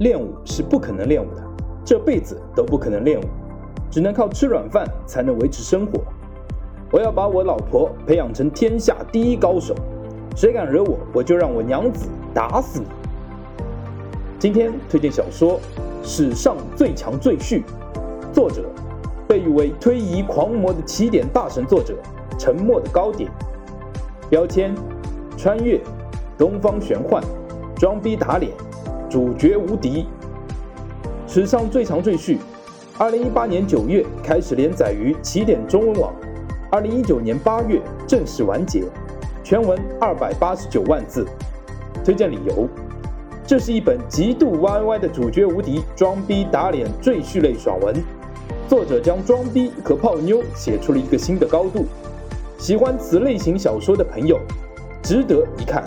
练武是不可能练武的，这辈子都不可能练武，只能靠吃软饭才能维持生活。我要把我老婆培养成天下第一高手，谁敢惹我，我就让我娘子打死你。今天推荐小说《史上最强赘婿》，作者被誉为推移狂魔的起点大神作者，沉默的高点。标签：穿越，东方玄幻，装逼打脸。主角无敌，史上最强赘婿。二零一八年九月开始连载于起点中文网，二零一九年八月正式完结，全文二百八十九万字。推荐理由：这是一本极度 YY 的主角无敌装逼打脸赘婿类爽文，作者将装逼和泡妞写出了一个新的高度。喜欢此类型小说的朋友，值得一看。